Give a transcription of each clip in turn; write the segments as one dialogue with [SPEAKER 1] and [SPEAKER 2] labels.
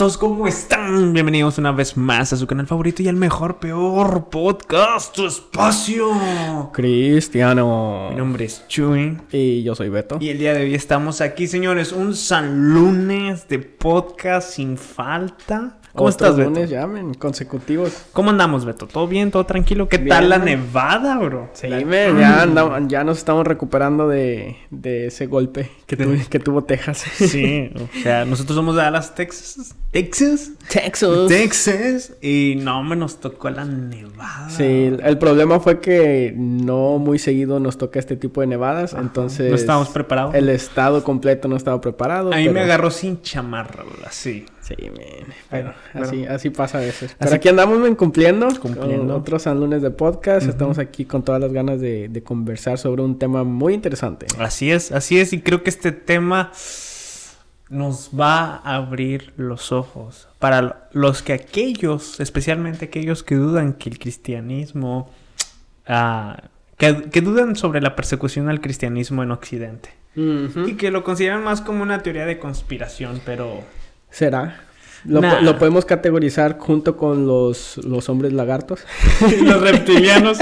[SPEAKER 1] todos? ¿Cómo están? Bienvenidos una vez más a su canal favorito y al mejor, peor podcast, tu espacio.
[SPEAKER 2] Cristiano.
[SPEAKER 1] Mi nombre es Chuy.
[SPEAKER 2] Y yo soy Beto.
[SPEAKER 1] Y el día de hoy estamos aquí, señores, un San Lunes de podcast sin falta. ¿Cómo estás, Beto?
[SPEAKER 2] lunes consecutivos.
[SPEAKER 1] ¿Cómo andamos, Beto? ¿Todo bien? ¿Todo tranquilo? ¿Qué tal la nevada, bro?
[SPEAKER 2] Sí, men, ya, andamos, ya nos estamos recuperando de, de ese golpe que, tu, que tuvo Texas.
[SPEAKER 1] Sí, o sea, nosotros somos de Dallas, Texas. Texas.
[SPEAKER 2] Texas.
[SPEAKER 1] Texas. Y no, me nos tocó la nevada.
[SPEAKER 2] Sí, el problema fue que no muy seguido nos toca este tipo de nevadas, entonces...
[SPEAKER 1] No estábamos preparados.
[SPEAKER 2] El estado completo no estaba preparado.
[SPEAKER 1] A mí me agarró sin chamarra, bro, así.
[SPEAKER 2] Sí, men. Pero, así, así pasa a veces. Pero aquí andamos men, cumpliendo. Cumpliendo. Otros San Lunes de podcast. Estamos aquí con todas las ganas de, de, conversar sobre un tema muy interesante.
[SPEAKER 1] Así es, así es. Y creo que este tema nos va a abrir los ojos para los que aquellos, especialmente aquellos que dudan que el cristianismo, uh, que, que, dudan sobre la persecución al cristianismo en Occidente. Uh -huh. Y que lo consideran más como una teoría de conspiración, pero...
[SPEAKER 2] ¿Será? Lo, nah. lo, podemos categorizar junto con los, los hombres lagartos.
[SPEAKER 1] los reptilianos.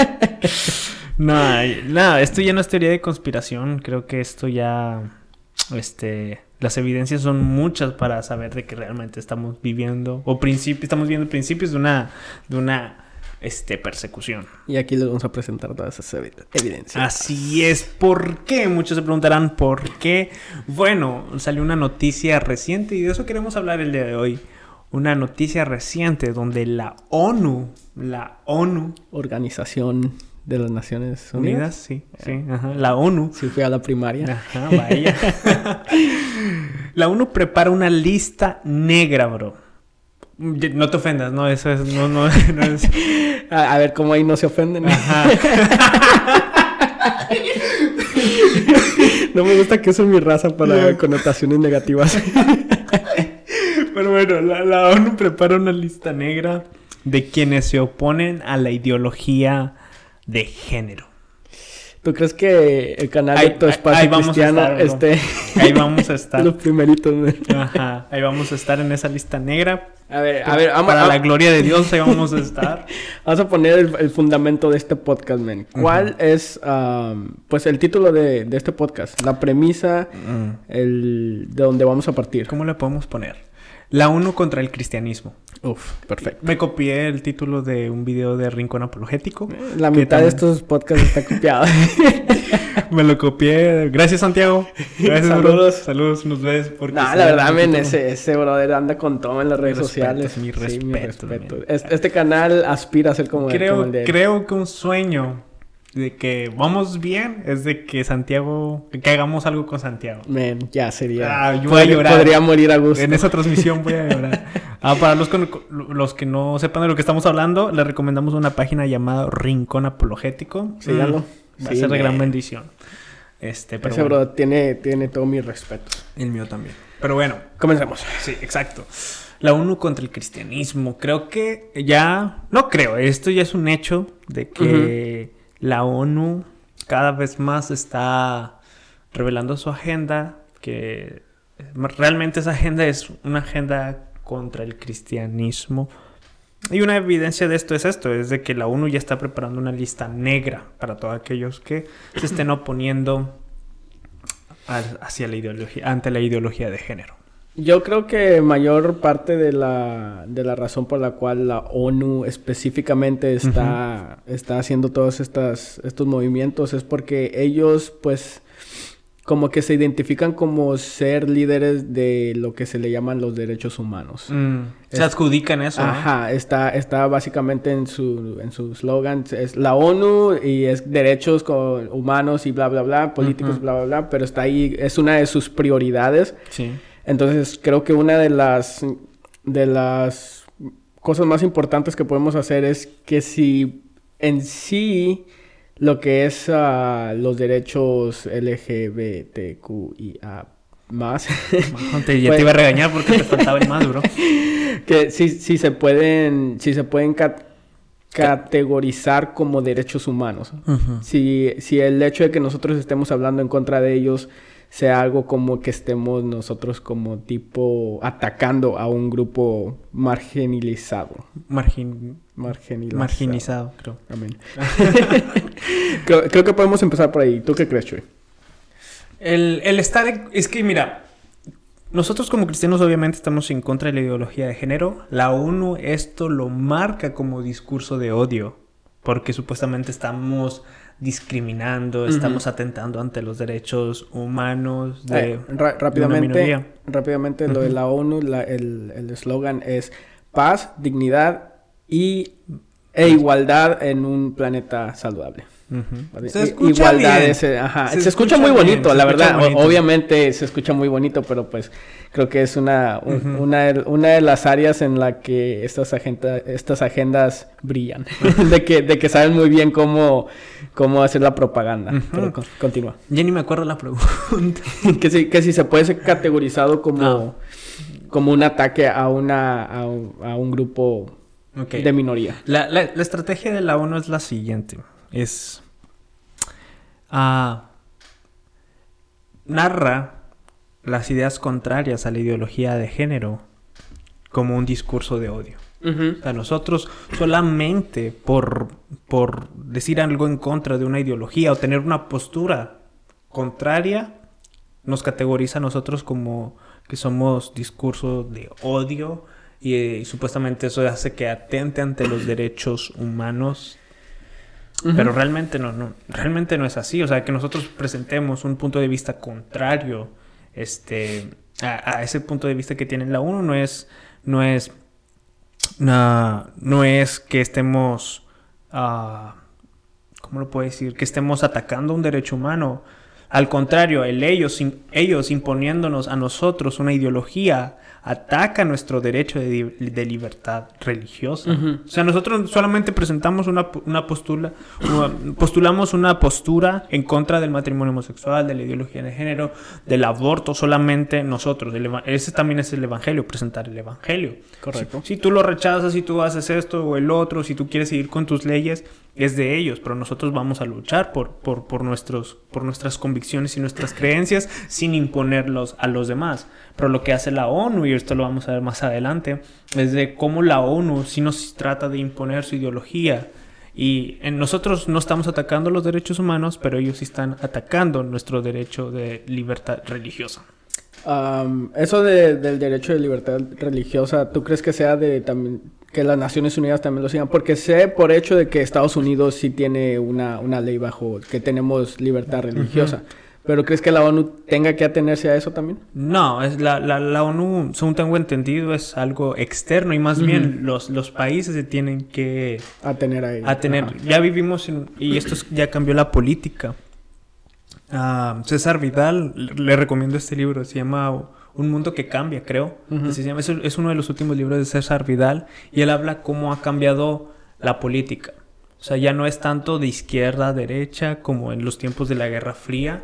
[SPEAKER 1] no, no, esto ya no es teoría de conspiración. Creo que esto ya. Este. Las evidencias son muchas para saber de que realmente estamos viviendo. O principio, estamos viendo principios de una. de una. Este, persecución.
[SPEAKER 2] Y aquí les vamos a presentar todas esas evidencias.
[SPEAKER 1] Así es. ¿Por qué? Muchos se preguntarán por qué. Bueno, salió una noticia reciente y de eso queremos hablar el día de hoy. Una noticia reciente donde la ONU, la ONU,
[SPEAKER 2] Organización de las Naciones Unidas,
[SPEAKER 1] Unidas, sí, sí, ajá, la ONU.
[SPEAKER 2] Sí, fui a la primaria.
[SPEAKER 1] Ajá, vaya. la ONU prepara una lista negra, bro. No te ofendas, no, eso es, no, no, no es...
[SPEAKER 2] A, a, ver cómo ahí no se ofenden. Ajá. no me gusta que usen mi raza para connotaciones negativas.
[SPEAKER 1] Pero bueno, la, la, ONU prepara una lista negra de quienes se oponen a la ideología de género.
[SPEAKER 2] ¿Tú crees que el canal ahí, de Tu Espacio ahí Cristiano
[SPEAKER 1] estar,
[SPEAKER 2] este...
[SPEAKER 1] Ahí vamos a estar.
[SPEAKER 2] Los primeritos.
[SPEAKER 1] Ajá. Ahí vamos a estar en esa lista negra.
[SPEAKER 2] A ver, a ver,
[SPEAKER 1] vamos, Para a... la gloria de Dios, ahí vamos a estar.
[SPEAKER 2] vamos a poner el, el, fundamento de este podcast, man. ¿Cuál uh -huh. es, um, pues, el título de, de, este podcast? La premisa, uh -huh. el, de donde vamos a partir.
[SPEAKER 1] ¿Cómo le podemos poner? La ONU contra el cristianismo.
[SPEAKER 2] Uf, perfecto.
[SPEAKER 1] Me copié el título de un video de Rincón Apologético.
[SPEAKER 2] La mitad también... de estos podcasts está copiado.
[SPEAKER 1] Me lo copié. Gracias, Santiago. Gracias, Saludos. Bro. Saludos, nos ves.
[SPEAKER 2] No, la verdad, men, ese, ese brother anda con todo en las redes sociales.
[SPEAKER 1] Mi respeto. Sí, mi respeto.
[SPEAKER 2] Este, este, canal aspira a ser como,
[SPEAKER 1] creo,
[SPEAKER 2] como el de.
[SPEAKER 1] Creo que un sueño de que vamos bien es de que Santiago que hagamos algo con Santiago.
[SPEAKER 2] Ya sería.
[SPEAKER 1] Ah, yo voy a llorar.
[SPEAKER 2] Podría morir a gusto.
[SPEAKER 1] En esa transmisión voy a llorar. ah, para los, con, los que no sepan de lo que estamos hablando, les recomendamos una página llamada Rincón Apologético.
[SPEAKER 2] Síganlo.
[SPEAKER 1] Mm, va a ser de gran bendición. Este, pero
[SPEAKER 2] Ese
[SPEAKER 1] bueno.
[SPEAKER 2] bro tiene, tiene todo mi respeto.
[SPEAKER 1] El mío también. Pero bueno,
[SPEAKER 2] comencemos.
[SPEAKER 1] Sí, exacto. La ONU contra el cristianismo. Creo que ya. No creo, esto ya es un hecho de que. La ONU cada vez más está revelando su agenda, que realmente esa agenda es una agenda contra el cristianismo. Y una evidencia de esto es esto, es de que la ONU ya está preparando una lista negra para todos aquellos que se estén oponiendo hacia la ideología, ante la ideología de género.
[SPEAKER 2] Yo creo que mayor parte de la, de la razón por la cual la ONU específicamente está, uh -huh. está haciendo todos estas, estos movimientos es porque ellos pues como que se identifican como ser líderes de lo que se le llaman los derechos humanos.
[SPEAKER 1] Mm. Se adjudican eso.
[SPEAKER 2] Ajá, ¿no? está, está básicamente en su en su slogan, es la ONU y es derechos humanos y bla, bla, bla, políticos, uh -huh. bla, bla, bla, pero está ahí, es una de sus prioridades.
[SPEAKER 1] Sí.
[SPEAKER 2] Entonces creo que una de las de las cosas más importantes que podemos hacer es que si en sí lo que es uh, los derechos LGBTQIA más
[SPEAKER 1] te, ya te iba a regañar porque te faltaba el más, bro.
[SPEAKER 2] que si, si se pueden si se pueden cat categorizar como derechos humanos. Uh -huh. si, si el hecho de que nosotros estemos hablando en contra de ellos sea algo como que estemos nosotros como tipo atacando a un grupo marginalizado.
[SPEAKER 1] Margin...
[SPEAKER 2] Marginalizado.
[SPEAKER 1] Marginizado, creo.
[SPEAKER 2] Amén. creo, creo que podemos empezar por ahí. ¿Tú qué crees, Chuy?
[SPEAKER 1] El, el estar... Es que, mira, nosotros como cristianos obviamente estamos en contra de la ideología de género. La ONU esto lo marca como discurso de odio, porque supuestamente estamos discriminando, estamos atentando ante los derechos humanos de,
[SPEAKER 2] Eh, ra-
[SPEAKER 1] de una
[SPEAKER 2] rápidamente,
[SPEAKER 1] minoría.
[SPEAKER 2] rápidamente lo de la ONU, la- el el eslogan es paz, dignidad y, e igualdad en un planeta saludable.
[SPEAKER 1] Escucha
[SPEAKER 2] Igualdad
[SPEAKER 1] bien.
[SPEAKER 2] ese, ajá. Se,
[SPEAKER 1] Se
[SPEAKER 2] escucha,
[SPEAKER 1] escucha
[SPEAKER 2] muy bonito, la verdad.
[SPEAKER 1] Bonito.
[SPEAKER 2] obviamente se escucha muy bonito, pero pues creo que es una, un- una, de- una de las áreas en la que estas, agenda, estas agendas brillan. de, que, de que saben muy bien cómo, cómo hacer la propaganda. Pero con- continúa.
[SPEAKER 1] Ya ni me acuerdo la pregunta.
[SPEAKER 2] que, si, que si se puede ser categorizado como,
[SPEAKER 1] No.
[SPEAKER 2] como un ataque a, una, a, un, a un grupo de minoría.
[SPEAKER 1] La, la- la estrategia de la ONU es la siguiente. Es... ah, narra las ideas contrarias a la ideología de género como un discurso de odio. O sea, nosotros solamente por, por decir algo en contra de una ideología o tener una postura contraria, nos categoriza a nosotros como que somos discurso de odio y, eh, y supuestamente eso hace que atente ante los derechos humanos. Pero realmente no, no, realmente no es así. O sea, que nosotros presentemos un punto de vista contrario este, a, ese punto de vista que tiene la ONU no es, no es, na- no es que estemos, ah, ¿cómo lo puedo decir? Que estemos atacando un derecho humano. Al contrario, el ellos, ellos imponiéndonos a nosotros una ideología ataca nuestro derecho de, libertad religiosa. O sea, nosotros solamente presentamos una, una postura, una- postulamos una postura en contra del matrimonio homosexual, de la ideología de género, del aborto, solamente nosotros. El ese también es el evangelio, presentar el evangelio.
[SPEAKER 2] Correcto.
[SPEAKER 1] Si, si tú lo rechazas, si tú haces esto o el otro, si tú quieres seguir con tus leyes, es de ellos, pero nosotros vamos a luchar por, por, por, nuestros, por nuestras convicciones y nuestras creencias sin imponerlos a los demás. Pero lo que hace la ONU, y esto lo vamos a ver más adelante, es de cómo la ONU sí nos trata de imponer su ideología. Y en nosotros no estamos atacando los derechos humanos, pero ellos sí están atacando nuestro derecho de libertad religiosa.
[SPEAKER 2] Am, eso de- del derecho de libertad religiosa, ¿tú crees que sea de también que las Naciones Unidas también lo sigan? Porque sé por hecho de que Estados Unidos sí tiene una, una ley bajo que tenemos libertad religiosa. Pero ¿crees que la ONU tenga que atenerse a eso también?
[SPEAKER 1] No, es la, la, la ONU, según tengo entendido, es algo externo y más bien los, los países se tienen que
[SPEAKER 2] Atener a ello.
[SPEAKER 1] atener.
[SPEAKER 2] Ajá.
[SPEAKER 1] Ya vivimos en, y esto es- ya cambió la política. Ah, César Vidal, le recomiendo este libro, se llama Un mundo que cambia, creo. Se llama. Es, es uno de los últimos libros de César Vidal y él habla cómo ha cambiado la política. O sea, ya no es tanto de izquierda a derecha como en los tiempos de la Guerra Fría,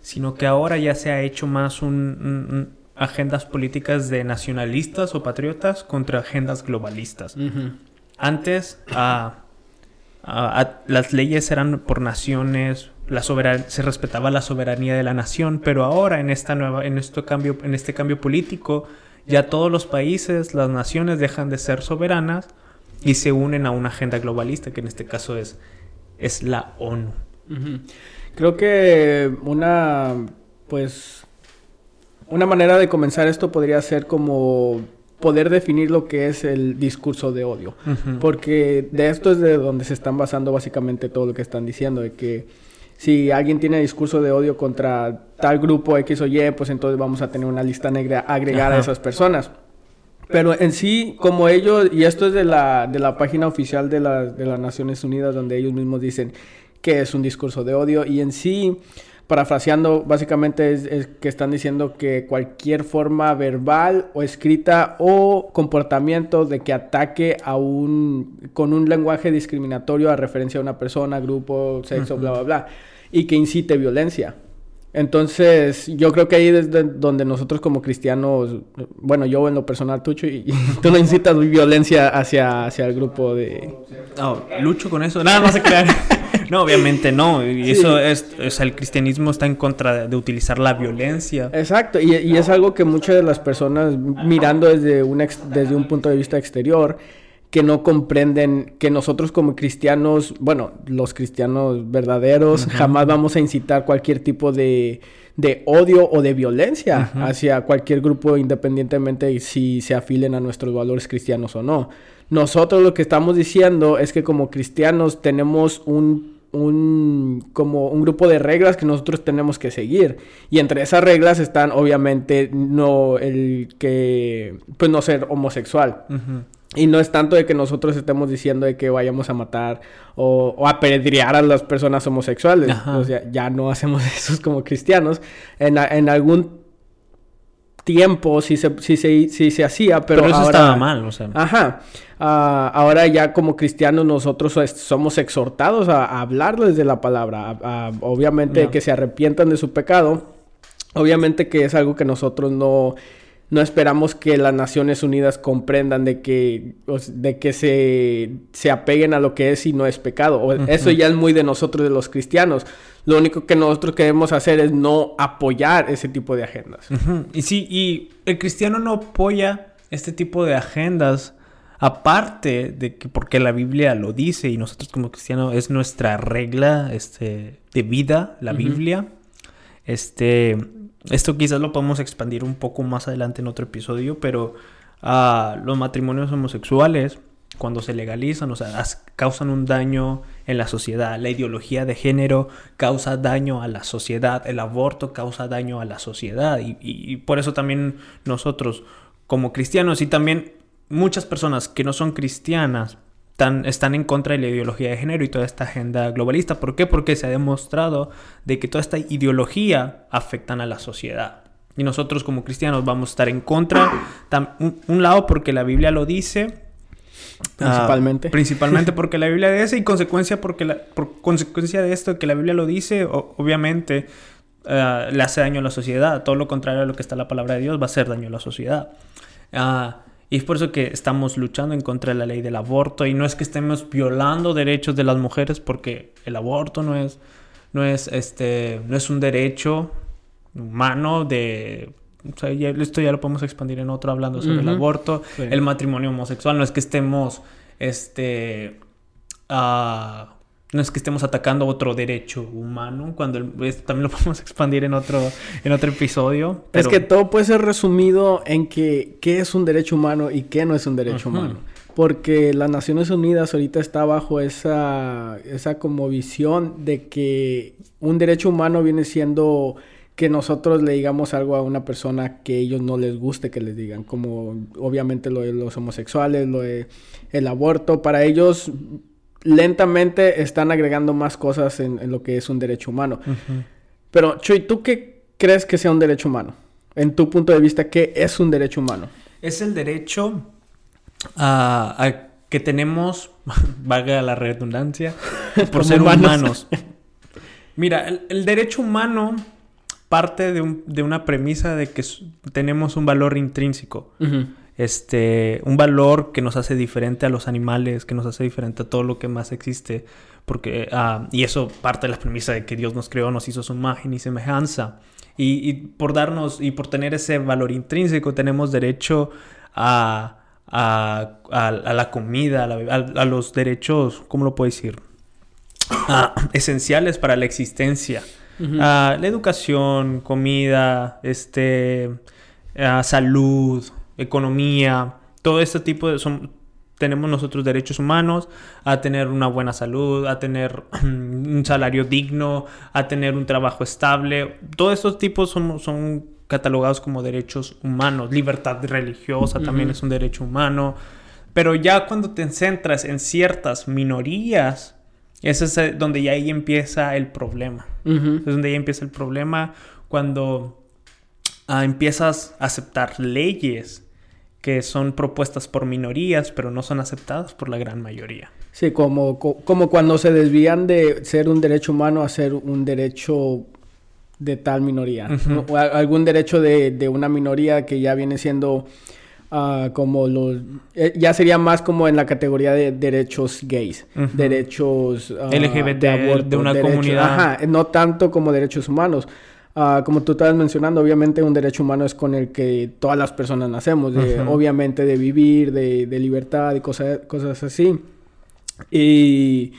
[SPEAKER 1] Sino que ahora ya se ha hecho más un, un- un- agendas políticas de nacionalistas o patriotas contra agendas globalistas. Antes las leyes eran por naciones, la se respetaba la soberanía de la nación, pero ahora en esta nueva, en este cambio, en este cambio político, ya todos los países, las naciones dejan de ser soberanas y se unen a una agenda globalista, que en este caso es, es la ONU.
[SPEAKER 2] Creo que una, pues, una manera de comenzar esto podría ser como poder definir lo que es el discurso de odio. Porque de esto es de donde se están basando básicamente todo lo que están diciendo, de que si alguien tiene discurso de odio contra tal grupo X o Y, pues entonces vamos a tener una lista negra agregada a esas personas. Pero en sí, como ellos, y esto es de la, de la página oficial de, la- de las Naciones Unidas, donde ellos mismos dicen que es un discurso de odio, y en sí, parafraseando, básicamente es, es que están diciendo que cualquier forma verbal o escrita o comportamiento de que ataque a un, con un lenguaje discriminatorio a referencia a una persona, grupo, sexo, bla, bla, bla, y que incite violencia. Entonces, yo creo que ahí es de- donde nosotros como cristianos, bueno, yo en lo personal, Tucho, y, y tú no incitas violencia hacia, hacia el grupo de...
[SPEAKER 1] Oh, lucho con eso. Nada, no se crean. No, obviamente no. Y eso es, o sea, el cristianismo está en contra de, utilizar la violencia.
[SPEAKER 2] Exacto, y, y, es algo que muchas de las personas mirando desde un, desde un punto de vista exterior, que no comprenden que nosotros como cristianos, bueno, los cristianos verdaderos, jamás vamos a incitar cualquier tipo de, de odio o de violencia hacia cualquier grupo independientemente si se afilen a nuestros valores cristianos o no. Nosotros lo que estamos diciendo es que como cristianos tenemos un un como un grupo de reglas que nosotros tenemos que seguir y entre esas reglas están obviamente no el que pues no ser homosexual y no es tanto de que nosotros estemos diciendo de que vayamos a matar o, o apedrear a las personas homosexuales. O sea, ya no hacemos eso como cristianos. En, en algún tiempo sí se, sí se, sí se hacía, pero,
[SPEAKER 1] pero eso estaba mal, o sea.
[SPEAKER 2] Ajá. Uh, ahora ya como cristianos nosotros somos exhortados a, hablarles de la palabra. A, obviamente que se arrepientan de su pecado. Obviamente que es algo que nosotros no no esperamos que las Naciones Unidas comprendan de que, de que se, se apeguen a lo que es y no es pecado. Eso ya es muy de nosotros, de los cristianos. Lo único que nosotros queremos hacer es no apoyar ese tipo de agendas.
[SPEAKER 1] Y sí, y el cristiano no apoya este tipo de agendas. Aparte de que porque la Biblia lo dice y nosotros como cristianos es nuestra regla este, de vida, la Biblia. Este, esto quizás lo podemos expandir un poco más adelante en otro episodio, pero uh, los matrimonios homosexuales, cuando se legalizan, o sea, causan un daño en la sociedad. La ideología de género causa daño a la sociedad. El aborto causa daño a la sociedad. Y por eso también nosotros, como cristianos y también muchas personas que no son cristianas, están, en contra de la ideología de género y toda esta agenda globalista. ¿Por qué? Porque se ha demostrado de que toda esta ideología afectan a la sociedad. Y nosotros como cristianos vamos a estar en contra, un, lado porque la Biblia lo dice,
[SPEAKER 2] Principalmente.
[SPEAKER 1] Ah, principalmente porque la Biblia dice y consecuencia porque la, por consecuencia de esto que la Biblia lo dice, obviamente ah, le hace daño a la sociedad. Todo lo contrario a lo que está la palabra de Dios va a hacer daño a la sociedad. Uh, y es por eso que estamos luchando en contra de la ley del aborto. Y no es que estemos violando derechos de las mujeres porque el aborto no es, no es, este, no es un derecho humano de... O sea, esto ya lo podemos expandir en otro hablando sobre el aborto, el matrimonio homosexual, no es que estemos, este, uh, no es que estemos atacando otro derecho humano, cuando también lo podemos expandir en otro, en otro episodio.
[SPEAKER 2] Es que todo puede ser resumido en que qué es un derecho humano y qué no es un derecho humano. Porque las Naciones Unidas ahorita está bajo esa, esa como visión de que un derecho humano viene siendo que nosotros le digamos algo a una persona que ellos no les guste que les digan, como obviamente lo de los homosexuales, lo de el aborto, para ellos lentamente están agregando más cosas en, lo que es un derecho humano. Pero, Chuy, ¿tú qué crees que sea un derecho humano? En tu punto de vista, ¿qué es un derecho humano?
[SPEAKER 1] Es el derecho a, que tenemos, valga la redundancia, por ser humanos. Mira, el, derecho humano parte de, una premisa de que tenemos un valor intrínseco este, un valor que nos hace diferente a los animales, que nos hace diferente a todo lo que más existe. Porque, ah, y eso parte de la premisa de que Dios nos creó, nos hizo su imagen y semejanza. Y, por darnos y por tener ese valor intrínseco, tenemos derecho a, a, la comida, a, los derechos, ¿cómo lo puedo decir? Ah, esenciales para la existencia. Ah, la educación, comida, este, salud, economía, todo este tipo de... Son, tenemos nosotros derechos humanos a tener una buena salud, a tener un salario digno, a tener un trabajo estable. Todos estos tipos son, son catalogados como derechos humanos. Libertad religiosa también es un derecho humano. Pero ya cuando te centras en ciertas minorías, ese es donde ya ahí empieza el problema. Es donde ya empieza el problema cuando ah, empiezas a aceptar leyes que son propuestas por minorías, pero no son aceptadas por la gran mayoría.
[SPEAKER 2] Sí, como, como cuando se desvían de ser un derecho humano a ser un derecho de tal minoría. algún derecho de, una minoría que ya viene siendo ah, como los... eh, ya sería más como en la categoría de derechos gays,
[SPEAKER 1] Ujú.
[SPEAKER 2] derechos ah,
[SPEAKER 1] LGBT, de una
[SPEAKER 2] derechos-
[SPEAKER 1] comunidad.
[SPEAKER 2] Ajá, no tanto como derechos humanos. Ah, como tú estabas mencionando, obviamente un derecho humano es con el que todas las personas nacemos, de- obviamente de vivir, de, de libertad y cosas, cosas así. Y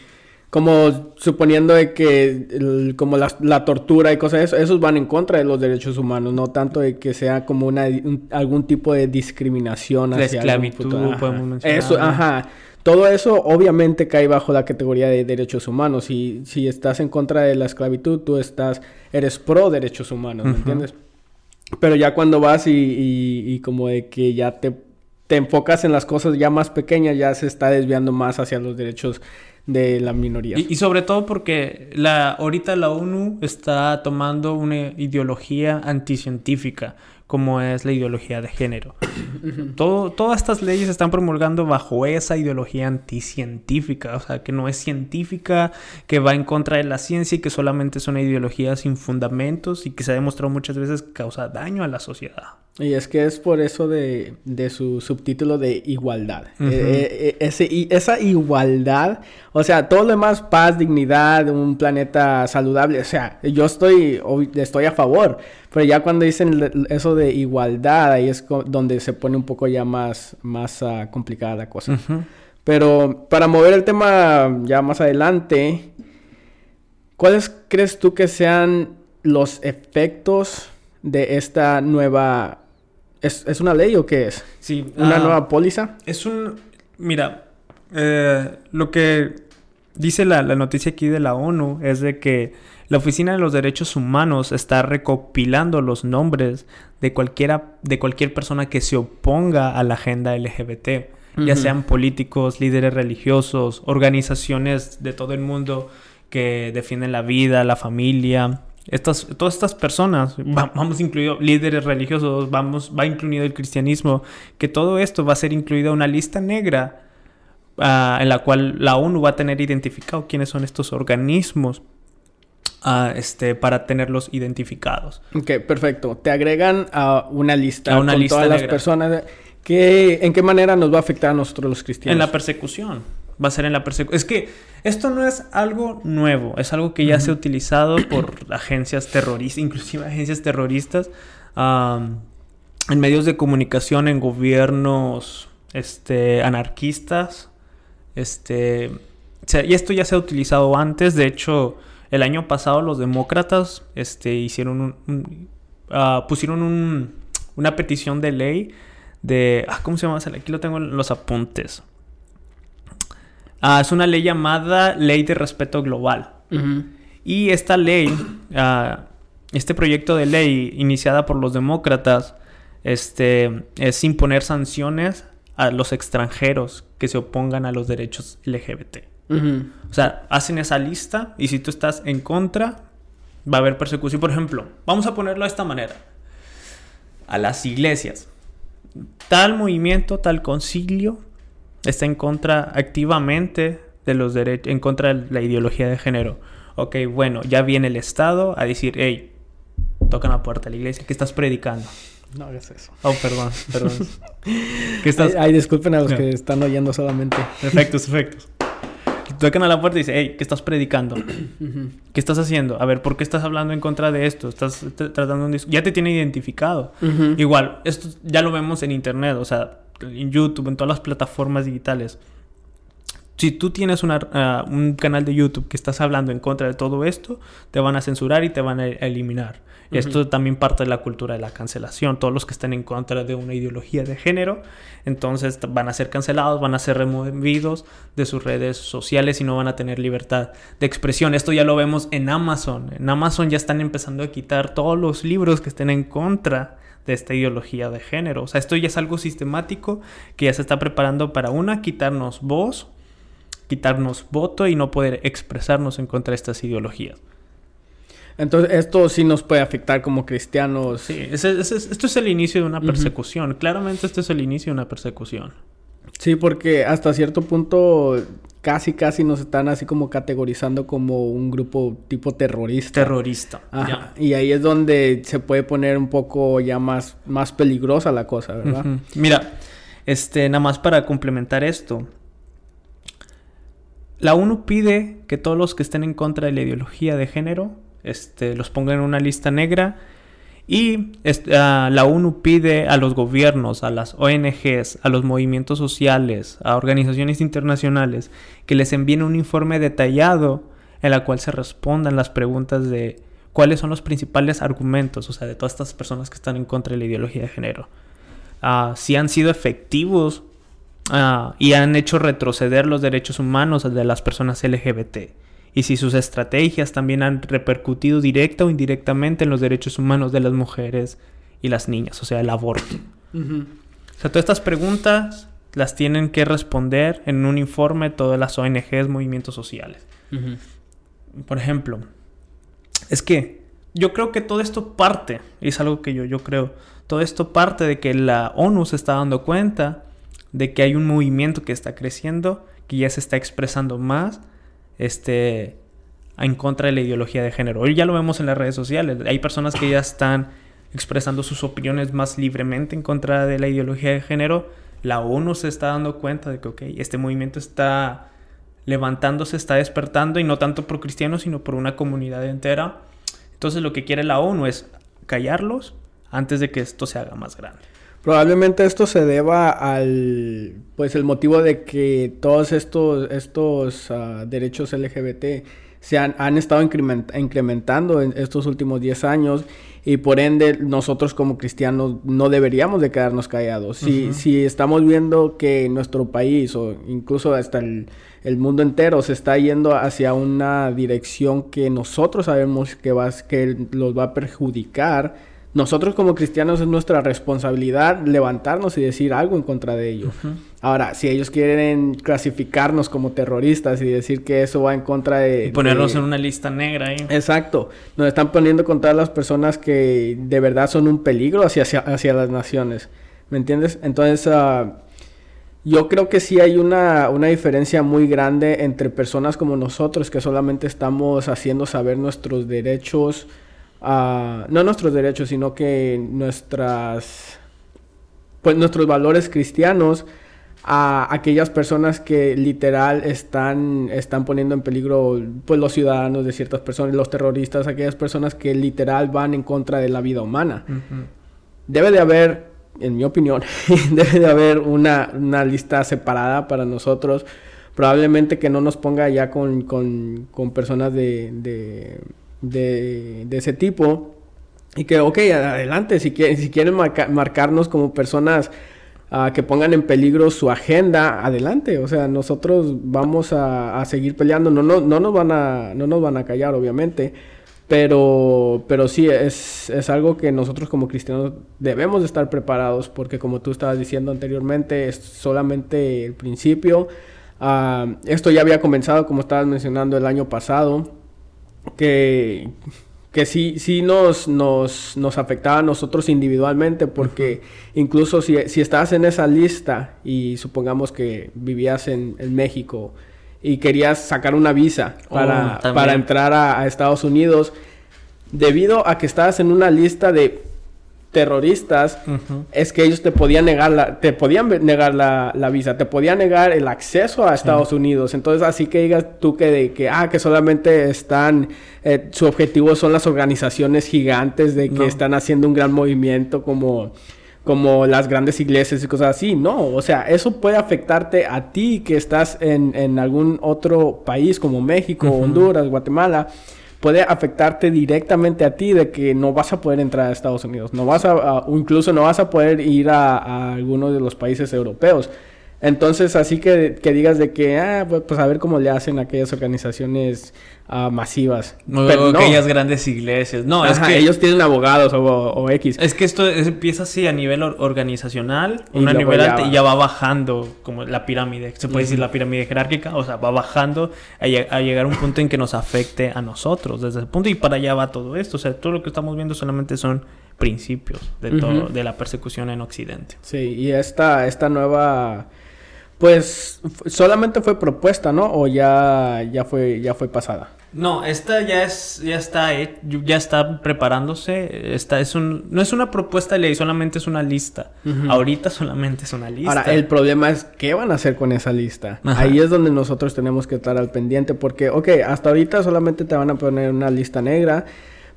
[SPEAKER 2] como suponiendo de que el- como la, la tortura y cosas de eso, esos van en contra de los derechos humanos, no tanto de que sea como una un- algún tipo de discriminación
[SPEAKER 1] La
[SPEAKER 2] hacia algún
[SPEAKER 1] esclavitud, podemos mencionar.
[SPEAKER 2] Eso, ajá. Todo eso obviamente cae bajo la categoría de derechos humanos. Y si estás en contra de la esclavitud, tú estás, eres pro derechos humanos, ¿me
[SPEAKER 1] Ujú.
[SPEAKER 2] entiendes? Pero ya cuando vas y, y- y como de que ya te, te enfocas en las cosas ya más pequeñas, ya se está desviando más hacia los derechos de la minoría.
[SPEAKER 1] Y, y sobre todo porque la, ahorita la ONU está tomando una ideología anticientífica, como es la ideología de género. Todo, todas estas leyes se están promulgando bajo esa ideología anticientífica, o sea, que no es científica, que va en contra de la ciencia y que solamente es una ideología sin fundamentos y que se ha demostrado muchas veces que causa daño a la sociedad.
[SPEAKER 2] Y es que es por eso de, de su subtítulo de igualdad. Eh, eh, ese, y esa igualdad, o sea, todo lo demás, paz, dignidad, un planeta saludable, o sea, yo estoy, estoy a favor, pero ya cuando dicen eso de igualdad, ahí es donde se pone un poco ya más, más ah, complicada la cosa. Pero para mover el tema ya más adelante, ¿cuáles crees tú que sean los efectos de esta nueva... ¿Es, es una ley o qué es?
[SPEAKER 1] Sí,
[SPEAKER 2] ¿Una
[SPEAKER 1] ah,
[SPEAKER 2] nueva póliza?
[SPEAKER 1] Es un... Mira, eh, lo que dice la, la noticia aquí de la ONU es de que la Oficina de los Derechos Humanos está recopilando los nombres de cualquiera, de cualquier persona que se oponga a la agenda LGBT, ya sean políticos, líderes religiosos, organizaciones de todo el mundo que defienden la vida, la familia. Estas, todas estas personas, va- vamos incluido líderes religiosos, vamos, va incluido el cristianismo, que todo esto va a ser incluido una lista negra ah, en la cual la ONU va a tener identificado quiénes son estos organismos ah, este, para tenerlos identificados.
[SPEAKER 2] Ok, perfecto. Te agregan a una lista
[SPEAKER 1] A una
[SPEAKER 2] con
[SPEAKER 1] lista
[SPEAKER 2] todas las personas. ¿Qué, ¿En qué manera nos va a afectar a nosotros los cristianos?
[SPEAKER 1] En la persecución. Va a ser en la persecución. Es que esto no es algo nuevo, es algo que ya se ha utilizado por agencias terroristas, inclusive agencias terroristas, en medios de comunicación, en gobiernos este, anarquistas. Este, y esto ya se ha utilizado antes. De hecho, el año pasado los demócratas este, hicieron un, un- ah, pusieron un- una petición de ley de... ah, ¿Cómo se llama? Aquí lo tengo en los apuntes. Ah, es una ley llamada Ley de Respeto Global. Y esta ley, este proyecto de ley iniciada por los demócratas, este, es imponer sanciones a los extranjeros que se opongan a los derechos LGBT. O sea, hacen esa lista y si tú estás en contra, va a haber persecución. Por ejemplo, vamos a ponerlo de esta manera. A las iglesias. Tal movimiento, tal concilio está en contra activamente de los derechos, en contra de la ideología de género. Ok, bueno, ya viene el Estado a decir, hey, tocan la puerta de la iglesia, ¿qué estás predicando?
[SPEAKER 2] No hagas eso.
[SPEAKER 1] Oh, perdón, perdón. ¿Qué estás?
[SPEAKER 2] Ay, ay, disculpen a los
[SPEAKER 1] No.
[SPEAKER 2] que están oyendo solamente.
[SPEAKER 1] Efectos, efectos. Tocan a la puerta y dicen, hey, ¿qué estás predicando? ¿Qué estás haciendo? A ver, ¿por qué estás hablando en contra de esto? Estás tratando un Ya te tiene identificado. Igual, esto ya lo vemos en internet, o sea, en YouTube, en todas las plataformas digitales. Si tú tienes una, ah, un canal de YouTube que estás hablando en contra de todo esto, te van a censurar y te van a a eliminar. Esto también parte de la cultura de la cancelación. Todos los que estén en contra de una ideología de género, entonces van a ser cancelados, van a ser removidos de sus redes sociales y no van a tener libertad de expresión. Esto ya lo vemos en Amazon. En Amazon ya están empezando a quitar todos los libros que estén en contra de esta ideología de género. O sea, esto ya es algo sistemático que ya se está preparando para una, quitarnos voz, quitarnos voto y no poder expresarnos en contra de estas ideologías.
[SPEAKER 2] Entonces, esto sí nos puede afectar como cristianos.
[SPEAKER 1] Sí, esto es el inicio de una persecución. Claramente esto es el inicio de una persecución.
[SPEAKER 2] Sí, porque hasta cierto punto casi, casi nos están así como categorizando como un grupo tipo terrorista.
[SPEAKER 1] Terrorista.
[SPEAKER 2] Ajá. Y ahí es donde se puede poner un poco ya más, más peligrosa la cosa, ¿verdad?
[SPEAKER 1] Mira, este, nada más para complementar esto. La ONU pide que todos los que estén en contra de la ideología de género este, los pongan en una lista negra y ah, la ONU pide a los gobiernos, a las ONGs, a los movimientos sociales, a organizaciones internacionales que les envíen un informe detallado en la cual se respondan las preguntas de cuáles son los principales argumentos, o sea, de todas estas personas que están en contra de la ideología de género. Ah, si han sido efectivos ah, y han hecho retroceder los derechos humanos de las personas LGBT y si sus estrategias también han repercutido directa o indirectamente en los derechos humanos de las mujeres y las niñas, o sea, el aborto. O sea, todas estas preguntas las tienen que responder en un informe todas las ONGs, movimientos sociales. Por ejemplo, es que yo creo que todo esto parte, y es algo que yo, yo creo, todo esto parte de que la ONU se está dando cuenta de que hay un movimiento que está creciendo, que ya se está expresando más este, en contra de la ideología de género. Hoy ya lo vemos en las redes sociales. Hay personas que ya están expresando sus opiniones más libremente en contra de la ideología de género. La ONU se está dando cuenta de que, ok, este movimiento está levantándose, está despertando, y no tanto por cristianos, sino por una comunidad entera. Entonces lo que quiere la ONU es callarlos antes de que esto se haga más grande.
[SPEAKER 2] Probablemente esto se deba al, pues el motivo de que todos estos, estos ah, derechos LGBT se han, han estado incrementando en estos últimos 10 años y por ende nosotros como cristianos no deberíamos de quedarnos callados. Si, si estamos viendo que nuestro país o incluso hasta el, el, mundo entero se está yendo hacia una dirección que nosotros sabemos que, va, que los va a perjudicar, nosotros como cristianos es nuestra responsabilidad levantarnos y decir algo en contra de ello. Ahora, si ellos quieren clasificarnos como terroristas y decir que eso va en contra de...
[SPEAKER 1] Y ponernos en una lista negra ahí.
[SPEAKER 2] Exacto. Nos están poniendo contra las personas que de verdad son un peligro hacia, hacia, las naciones. ¿Me entiendes? Entonces, ah, yo creo que sí hay una, una diferencia muy grande entre personas como nosotros que solamente estamos haciendo saber nuestros derechos no nuestros derechos, sino que nuestras, pues nuestros valores cristianos a aquellas personas que literal están, están poniendo en peligro pues los ciudadanos de ciertas personas, los terroristas, aquellas personas que literal van en contra de la vida humana. Debe de haber, en mi opinión, debe de haber una, una, lista separada para nosotros. Probablemente que no nos ponga ya con, con, con personas de de, ese tipo. Y que, ok, adelante, si quieren, si quieren marcarnos como personas ah, que pongan en peligro su agenda, adelante. O sea, nosotros vamos a, seguir peleando. No, no, no, nos van a, no nos van a callar, obviamente. Pero, pero sí, es, es algo que nosotros como cristianos debemos de estar preparados porque como tú estabas diciendo anteriormente, es solamente el principio. Ah, esto ya había comenzado, como estabas mencionando, el año pasado que, que sí, sí nos, nos, nos afectaba a nosotros individualmente, porque incluso si, si estabas en esa lista y supongamos que vivías en, México y querías sacar una visa para, oh, para entrar a, a, Estados Unidos, debido a que estabas en una lista de terroristas es que ellos te podían negar la, te podían negar la, visa, te podían negar el acceso a Estados Unidos. Entonces, así que digas tú que de que ah, que solamente están eh, su objetivo son las organizaciones gigantes de que están haciendo un gran movimiento como como las grandes iglesias y cosas así. No, o sea, eso puede afectarte a ti que estás en, en algún otro país como México, Honduras, Guatemala puede afectarte directamente a ti de que no vas a poder entrar a Estados Unidos, no vas a, o incluso no vas a poder ir a, a alguno de los países europeos. Entonces, así que, que digas de que, ah, pues, pues a ver cómo le hacen aquellas organizaciones uh, masivas.
[SPEAKER 1] Pero aquellas grandes iglesias. No, es que
[SPEAKER 2] ellos tienen abogados o, X.
[SPEAKER 1] Es que esto empieza así a nivel organizacional, y a nivel alto, y ya va bajando como la pirámide, se puede decir la pirámide jerárquica, o sea, va bajando a, llegar a un punto en que nos afecte a nosotros desde ese punto y para allá va todo esto. O sea, todo lo que estamos viendo solamente son principios de todo, de la persecución en Occidente.
[SPEAKER 2] Sí, y esta, esta nueva Pues solamente fue propuesta, ¿no? O ya, ya fue, ya fue pasada.
[SPEAKER 1] No, esta ya es, ya está, ya está preparándose. Esta es un, no es una propuesta de ley, solamente es una lista. Ahorita solamente es una lista.
[SPEAKER 2] Ahora, el problema es qué van a hacer con esa lista. Ahí es donde nosotros tenemos que estar al pendiente, porque, ok, hasta ahorita solamente te van a poner una lista negra.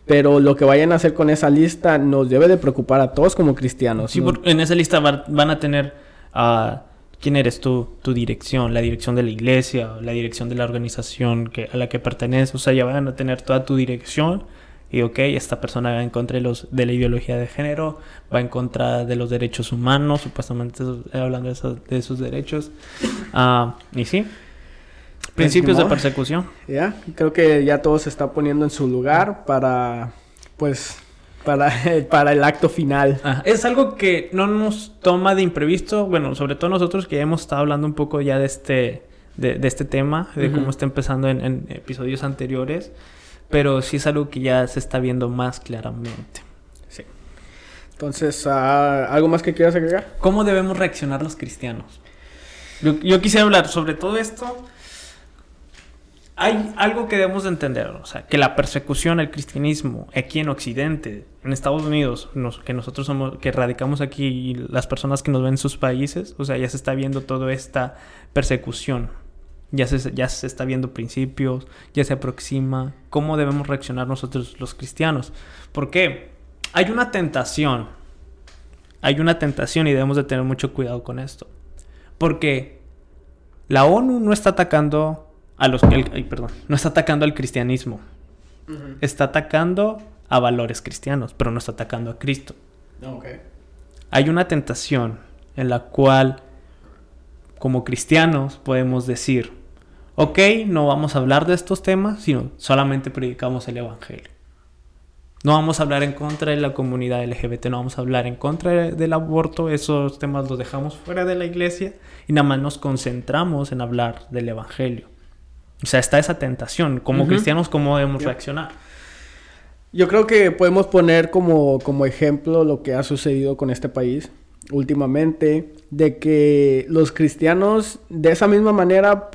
[SPEAKER 2] Pero lo que vayan a hacer con esa lista nos debe de preocupar a todos como cristianos.
[SPEAKER 1] Sí, porque en esa lista van, a tener a quién eres tú, tu dirección, la dirección de la iglesia, la dirección de la organización que, a la que perteneces, o sea, ya van a tener toda tu dirección y ok, esta persona va en contra de, los, de la ideología de género, va en contra de los derechos humanos, supuestamente hablando de esos, de esos derechos. Ah, y sí, principios de persecución.
[SPEAKER 2] Ya, creo que ya todo se está poniendo en su lugar para, pues, para, para el acto final.
[SPEAKER 1] Es algo que no nos toma de imprevisto, bueno, sobre todo nosotros que ya hemos estado hablando un poco ya de este, de, este tema, de cómo está empezando en, episodios anteriores, pero sí es algo que ya se está viendo más claramente.
[SPEAKER 2] Sí. Entonces, ah, ¿algo más que quieras agregar?
[SPEAKER 1] ¿Cómo debemos reaccionar los cristianos? Yo, yo quisiera hablar sobre todo esto hay algo que debemos de entender, o sea, que la persecución al cristianismo aquí en Occidente, en Estados Unidos, que nosotros somos, que radicamos aquí las personas que nos ven en sus países, o sea, ya se está viendo toda esta persecución, ya se, ya se está viendo principios, ya se aproxima, cómo debemos reaccionar nosotros los cristianos. ¿Por qué? Hay una tentación, hay una tentación y debemos de tener mucho cuidado con esto, porque la ONU no está atacando a los que... perdón, no está atacando al cristianismo. Está atacando a valores cristianos, pero no está atacando a Cristo. Hay una tentación en la cual, como cristianos, podemos decir, ok, no vamos a hablar de estos temas, sino solamente predicamos el Evangelio. No vamos a hablar en contra de la comunidad LGBT, no vamos a hablar en contra del aborto, esos temas los dejamos fuera de la iglesia y nada más nos concentramos en hablar del Evangelio. O sea, está esa tentación. Como cristianos, ¿cómo debemos reaccionar?
[SPEAKER 2] Yo creo que podemos poner como, como ejemplo lo que ha sucedido con este país últimamente, de que los cristianos de esa misma manera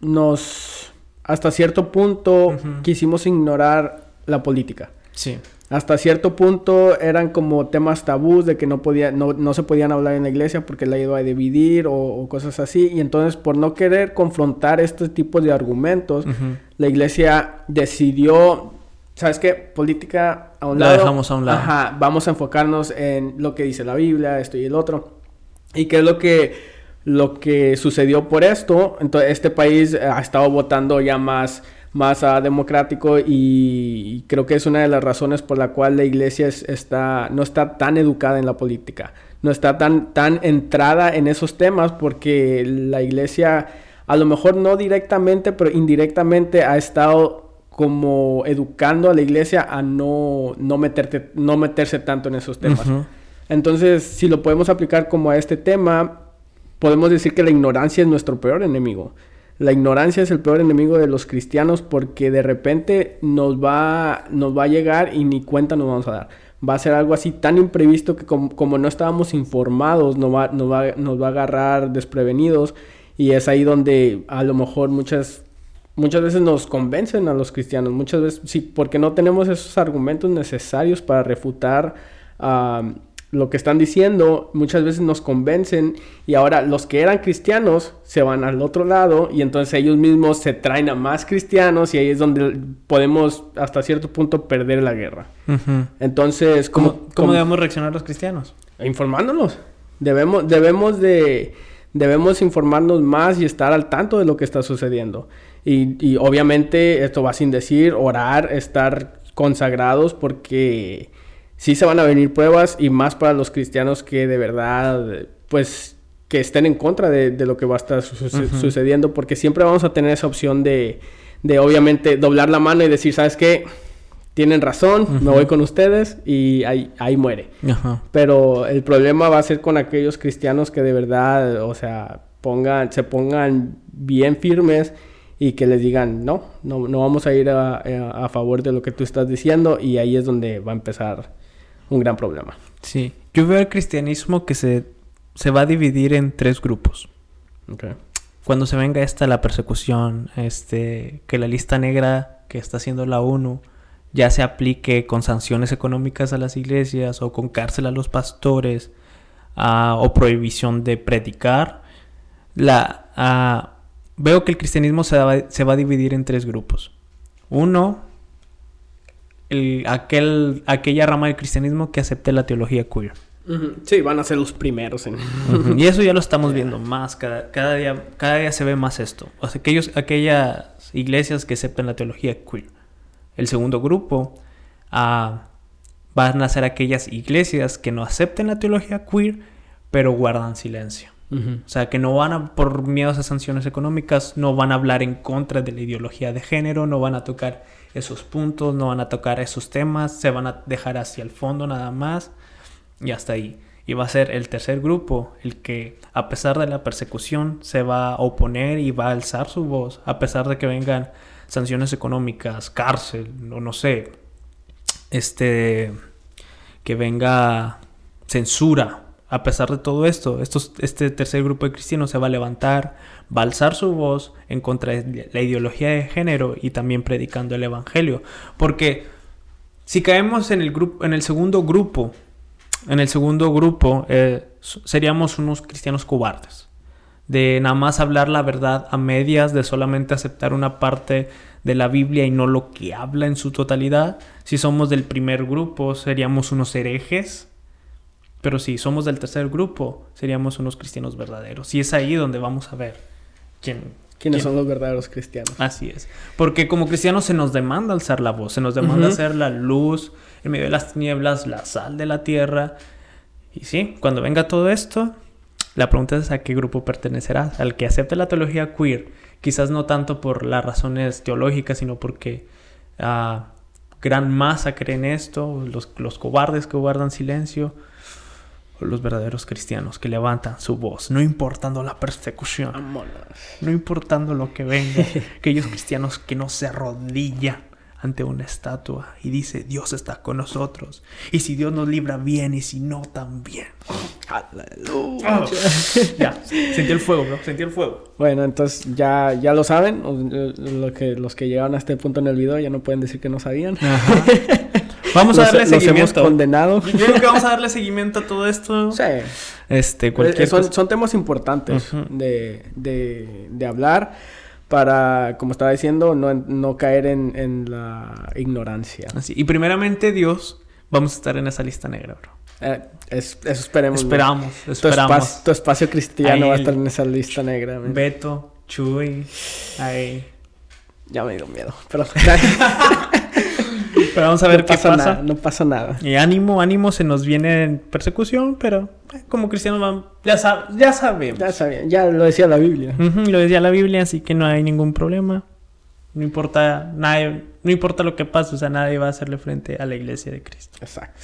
[SPEAKER 2] nos, hasta cierto punto, quisimos ignorar la política.
[SPEAKER 1] Sí
[SPEAKER 2] hasta cierto punto eran como temas tabús de que no, podía, no, se podían hablar en la iglesia porque la iba a dividir o, cosas así. Y entonces por no querer confrontar este tipo de argumentos, la iglesia decidió, ¿sabes qué? Política
[SPEAKER 1] a un la dejamos a un lado.
[SPEAKER 2] Ajá, vamos a enfocarnos en lo que dice la Biblia, esto y el otro. ¿Y qué es lo que, lo que sucedió por esto? Entonces este país ha estado votando ya más más uh, democrático y, creo que es una de las razones por la cual la iglesia está, no está tan educada en la política, no está tan, tan entrada en esos temas porque la iglesia a lo mejor no directamente, pero indirectamente ha estado como educando a la iglesia a no, no, meterte, no meterse tanto en esos temas. Entonces, si lo podemos aplicar como a este tema, podemos decir que la ignorancia es nuestro peor enemigo. La ignorancia es el peor enemigo de los cristianos porque de repente nos va, nos va a llegar y ni cuenta nos vamos a dar. Va a ser algo así tan imprevisto que como, no estábamos informados nos va, a agarrar desprevenidos y es ahí donde a lo mejor muchas muchas veces nos convencen a los cristianos, muchas veces sí, porque no tenemos esos argumentos necesarios para refutar lo que están diciendo muchas veces nos convencen y ahora los que eran cristianos se van al otro lado y entonces ellos mismos se traen a más cristianos y ahí es donde podemos hasta cierto punto perder la guerra. Entonces,
[SPEAKER 1] ¿cómo, ¿Cómo, debemos reaccionar los cristianos?
[SPEAKER 2] Informándonos. Debemos, debemos de debemos informarnos más y estar al tanto de lo que está sucediendo. Y, y obviamente esto va sin decir orar, estar consagrados porque sí se van a venir pruebas y más para los cristianos que de verdad, pues, que estén en contra de, lo que va a estar sucediendo, porque siempre vamos a tener esa opción de, de, obviamente, doblar la mano y decir, ¿sabes qué? Tienen razón, me voy con ustedes y ahí, ahí muere. Pero el problema va a ser con aquellos cristianos que de verdad, o sea, pongan, se pongan bien firmes y que les digan, no, no, no vamos a ir a, a, favor de lo que tú estás diciendo y ahí es donde va a empezar un gran problema.
[SPEAKER 1] Sí, yo veo el cristianismo que se, se va a dividir en tres grupos.
[SPEAKER 2] Okay.
[SPEAKER 1] Cuando se venga esta la persecución, este, que la lista negra que está haciendo la ONU ya se aplique con sanciones económicas a las iglesias o con cárcel a los pastores ah, o prohibición de predicar, la, ah, veo que el cristianismo se va, se va a dividir en tres grupos. Uno, el, aquel, aquella rama del cristianismo que acepte la teología queer.
[SPEAKER 2] Sí, van a ser los primeros en...
[SPEAKER 1] Y eso ya lo estamos viendo más, cada, cada, día, cada día se ve más esto. O sea, aquellos, aquellas iglesias que aceptan la teología queer. El segundo grupo ah, van a ser aquellas iglesias que no acepten la teología queer, pero guardan silencio. O sea, que no van a, por miedos a sanciones económicas, no van a hablar en contra de la ideología de género, no van a tocar esos puntos, no van a tocar esos temas, se van a dejar hacia el fondo nada más y hasta ahí. Y va a ser el tercer grupo el que, a pesar de la persecución, se va a oponer y va a alzar su voz, a pesar de que vengan sanciones económicas, cárcel, no sé, este, que venga censura. A pesar de todo esto, este tercer grupo de cristianos se va a levantar, va a alzar su voz en contra de la ideología de género y también predicando el evangelio. Porque si caemos en el, grupo, en el segundo grupo, en el segundo grupo, eh, seríamos unos cristianos cobardes. De nada más hablar la verdad a medias, de solamente aceptar una parte de la Biblia y no lo que habla en su totalidad. Si somos del primer grupo, seríamos unos herejes. Pero si somos del tercer grupo, seríamos unos cristianos verdaderos. Y es ahí donde vamos a ver quién.
[SPEAKER 2] ¿Quiénes
[SPEAKER 1] quién-
[SPEAKER 2] son los verdaderos cristianos?
[SPEAKER 1] Así es. Porque como cristianos se nos demanda alzar la voz, se nos demanda
[SPEAKER 2] Ujú.
[SPEAKER 1] ser la luz en medio de las tinieblas, la sal de la tierra. Y sí, cuando venga todo esto, la pregunta es a qué grupo pertenecerás. Al que acepte la teología queer, quizás no tanto por las razones teológicas, sino porque ah, gran masa cree en esto, los, los cobardes que guardan silencio, los verdaderos cristianos que levantan su voz, no importando la persecución.
[SPEAKER 2] Vámonos.
[SPEAKER 1] No importando lo que venga, aquellos cristianos que no se arrodillan ante una estatua y dice Dios está con nosotros. Y si Dios nos libra bien y si no también.
[SPEAKER 2] Aleluya.
[SPEAKER 1] ya, sentí el fuego, bro, sentí el fuego.
[SPEAKER 2] Bueno, entonces ya, ya lo saben. Lo que, los que llegaron a este punto en el video ya no pueden decir que no sabían.
[SPEAKER 1] Vamos a
[SPEAKER 2] Los-
[SPEAKER 1] darle
[SPEAKER 2] los hemos
[SPEAKER 1] seguimiento.
[SPEAKER 2] condenado.
[SPEAKER 1] Yo creo que vamos a darle seguimiento a todo esto.
[SPEAKER 2] Sí.
[SPEAKER 1] Este, cualquier
[SPEAKER 2] Eh, son,
[SPEAKER 1] cosa.
[SPEAKER 2] son temas importantes
[SPEAKER 1] Ujú.
[SPEAKER 2] de, de, de hablar para, como estaba diciendo, no, no caer en, en la ignorancia.
[SPEAKER 1] Así. Y primeramente Dios, vamos a estar en esa lista negra, bro.
[SPEAKER 2] Eh, es- eso esperemos.
[SPEAKER 1] Esperamos,
[SPEAKER 2] Tu,
[SPEAKER 1] esperamos.
[SPEAKER 2] espacio, tu espacio cristiano
[SPEAKER 1] Ahí
[SPEAKER 2] va a estar en esa lista negra. man.
[SPEAKER 1] Beto, Chuy, ahí.
[SPEAKER 2] Ya me dio miedo. Pero,
[SPEAKER 1] Pero vamos a ver
[SPEAKER 2] no
[SPEAKER 1] qué
[SPEAKER 2] pasa
[SPEAKER 1] pasa.
[SPEAKER 2] nada. No pasa nada.
[SPEAKER 1] Y ánimo, ánimo, se nos viene en persecución, pero eh, como cristianos van- ya, sab- ya sabemos.
[SPEAKER 2] Ya lo decía la Biblia.
[SPEAKER 1] Ujú, lo decía la Biblia, así que no hay ningún problema. No importa, nadie, no importa lo que pase, o sea, nadie va a hacerle frente a la iglesia de Cristo.
[SPEAKER 2] Exacto.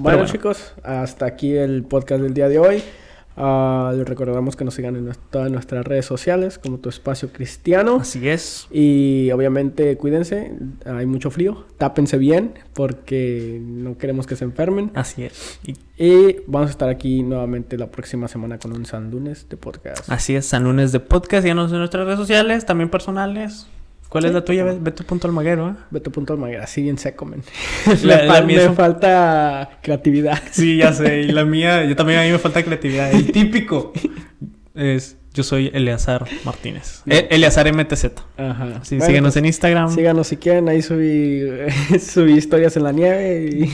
[SPEAKER 2] Bueno,
[SPEAKER 1] bueno.
[SPEAKER 2] chicos, hasta aquí el podcast del día de hoy. Les recordamos que nos sigan en todas nuestras redes sociales como Tu Espacio Cristiano.
[SPEAKER 1] Así es.
[SPEAKER 2] Y obviamente cuídense, hay mucho frío, tápense bien porque no queremos que se enfermen.
[SPEAKER 1] Así es. Y
[SPEAKER 2] Y vamos a estar aquí nuevamente la próxima semana con un San Lunes de podcast.
[SPEAKER 1] así es, San Lunes de Podcast, síganos en nuestras redes sociales, también personales. ¿Cuál es la tuya? Ve- Beto punto Almaguero, ¿eh?
[SPEAKER 2] Beto Punto Almaguer, así bien seco, men.
[SPEAKER 1] La-
[SPEAKER 2] me
[SPEAKER 1] la
[SPEAKER 2] fal- me falta creatividad.
[SPEAKER 1] Sí, ya sé. Y la mía, yo también a mí me falta creatividad. El típico es, yo soy Eleazar Martínez. E- Eleazar MTZ.
[SPEAKER 2] Ajá.
[SPEAKER 1] Sí,
[SPEAKER 2] Bueno,
[SPEAKER 1] síguenos
[SPEAKER 2] pues,
[SPEAKER 1] en Instagram.
[SPEAKER 2] Síganos si quieren, ahí subí, subí historias en la nieve y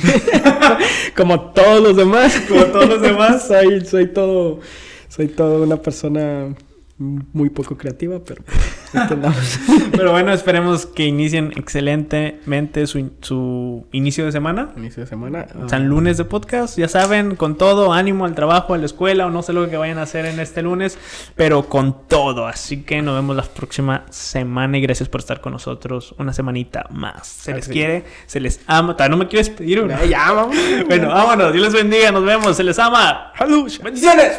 [SPEAKER 2] como todos los demás.
[SPEAKER 1] Como todos los demás.
[SPEAKER 2] soy, soy todo, soy todo una persona muy poco creativa, pero pues, entendamos.
[SPEAKER 1] Pero bueno, esperemos que inicien excelentemente su, su inicio de semana.
[SPEAKER 2] Inicio de semana. ah,
[SPEAKER 1] San lunes de podcast, ya saben, con todo, ánimo al trabajo, a la escuela o no sé lo que vayan a hacer en este lunes, pero con todo. Así que nos vemos la próxima semana y gracias por estar con nosotros una semanita más. Se les
[SPEAKER 2] Así.
[SPEAKER 1] quiere, se les ama. No me quieres pedir, bro?
[SPEAKER 2] Ya, ya, vamos.
[SPEAKER 1] Bueno, vámonos, Dios les bendiga, nos vemos, se les ama. Bendiciones.